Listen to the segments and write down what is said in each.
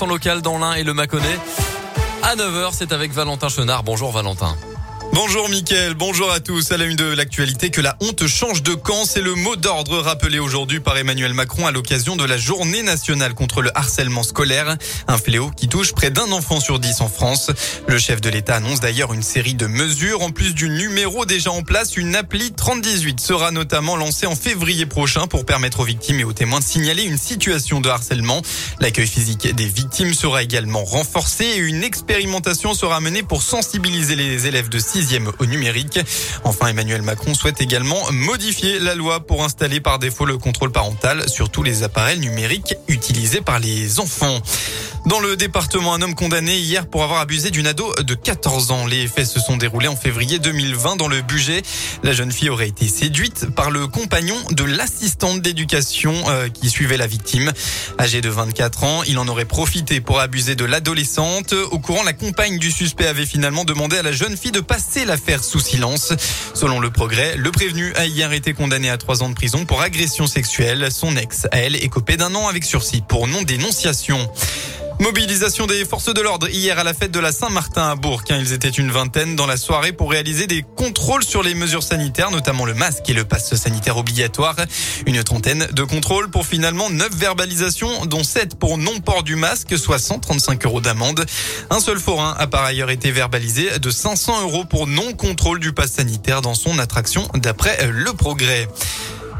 100% local dans l'Ain et le Mâconnais. À 9h, c'est avec Valentin Chenard. Bonjour Valentin. Bonjour Mickaël, bonjour à tous. À la une de l'actualité, que la honte change de camp, c'est le mot d'ordre rappelé aujourd'hui par Emmanuel Macron à l'occasion de la journée nationale contre le harcèlement scolaire, un fléau qui touche près d'un enfant sur dix en France. Le chef de l'État annonce d'ailleurs une série de mesures. En plus du numéro déjà en place, une appli 3018 sera notamment lancée en février prochain pour permettre aux victimes et aux témoins de signaler une situation de harcèlement. L'accueil physique des victimes sera également renforcé et une expérimentation sera menée pour sensibiliser les élèves de 6 au numérique. Enfin, Emmanuel Macron souhaite également modifier la loi pour installer par défaut le contrôle parental sur tous les appareils numériques utilisés par les enfants. Dans le département, un homme condamné hier pour avoir abusé d'une ado de 14 ans. Les faits se sont déroulés en février 2020 dans le budget. La jeune fille aurait été séduite par le compagnon de l'assistante d'éducation euh, qui suivait la victime. Âgé de 24 ans, il en aurait profité pour abuser de l'adolescente. Au courant, la compagne du suspect avait finalement demandé à la jeune fille de passer l'affaire sous silence. Selon le progrès, le prévenu a hier été condamné à trois ans de prison pour agression sexuelle. Son ex, elle, est copé d'un an avec sursis pour non-dénonciation. Mobilisation des forces de l'ordre hier à la fête de la Saint-Martin à Bourg. Hein. Ils étaient une vingtaine dans la soirée pour réaliser des contrôles sur les mesures sanitaires, notamment le masque et le passe sanitaire obligatoire. Une trentaine de contrôles pour finalement neuf verbalisations, dont sept pour non-port du masque, soit 135 euros d'amende. Un seul forain a par ailleurs été verbalisé de 500 euros pour non-contrôle du passe sanitaire dans son attraction d'après le progrès.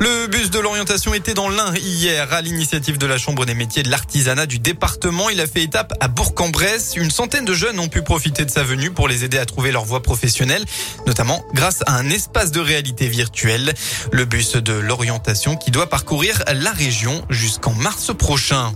Le bus de l'orientation était dans l'Ain hier à l'initiative de la Chambre des métiers de l'artisanat du département. Il a fait étape à Bourg-en-Bresse. Une centaine de jeunes ont pu profiter de sa venue pour les aider à trouver leur voie professionnelle, notamment grâce à un espace de réalité virtuelle. Le bus de l'orientation qui doit parcourir la région jusqu'en mars prochain.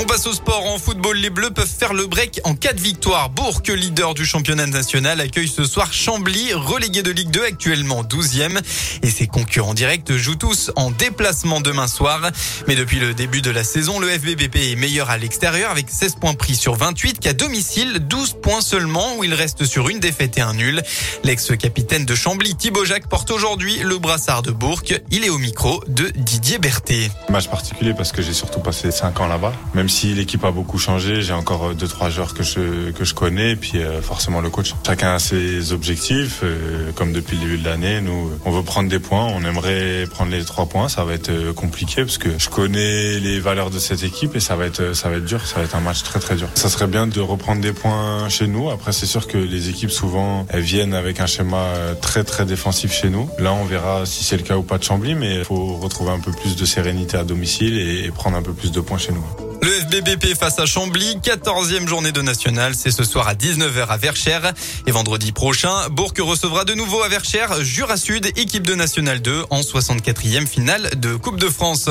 On passe au sport. En football, les Bleus peuvent faire le break en cas de victoire. Bourg, leader du championnat national, accueille ce soir Chambly, relégué de Ligue 2, actuellement 12e. Et ses concurrents directs jouent tous en déplacement demain soir. Mais depuis le début de la saison, le FBBP est meilleur à l'extérieur avec 16 points pris sur 28 qu'à domicile, 12 points seulement où il reste sur une défaite et un nul. L'ex-capitaine de Chambly, Thibaut Jacques, porte aujourd'hui le brassard de Bourg. Il est au micro de Didier Berthet. Match particulier parce que j'ai surtout passé 5 ans là-bas. Même si l'équipe a beaucoup changé, j'ai encore deux trois joueurs que je que je connais et puis euh, forcément le coach. Chacun a ses objectifs. Euh, comme depuis le début de l'année, nous on veut prendre des points. On aimerait prendre les trois points. Ça va être euh, compliqué parce que je connais les valeurs de cette équipe et ça va être ça va être dur. Ça va être un match très très dur. Ça serait bien de reprendre des points chez nous. Après c'est sûr que les équipes souvent elles viennent avec un schéma très très défensif chez nous. Là on verra si c'est le cas ou pas de Chambly, mais il faut retrouver un peu plus de sérénité à domicile et prendre un peu plus de points chez nous. Le FBBP face à Chambly, 14e journée de national, c'est ce soir à 19h à Verchères. Et vendredi prochain, Bourg recevra de nouveau à Verchères Jura Sud, équipe de National 2 en 64e finale de Coupe de France.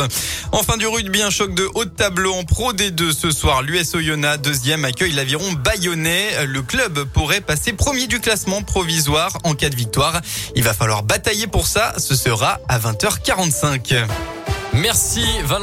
En fin du rugby, un choc de haut de tableau en Pro D2 ce soir. L'US Oyonnax, deuxième, accueille l'aviron bayonnais. Le club pourrait passer premier du classement provisoire en cas de victoire. Il va falloir batailler pour ça. Ce sera à 20h45. Merci Valentin.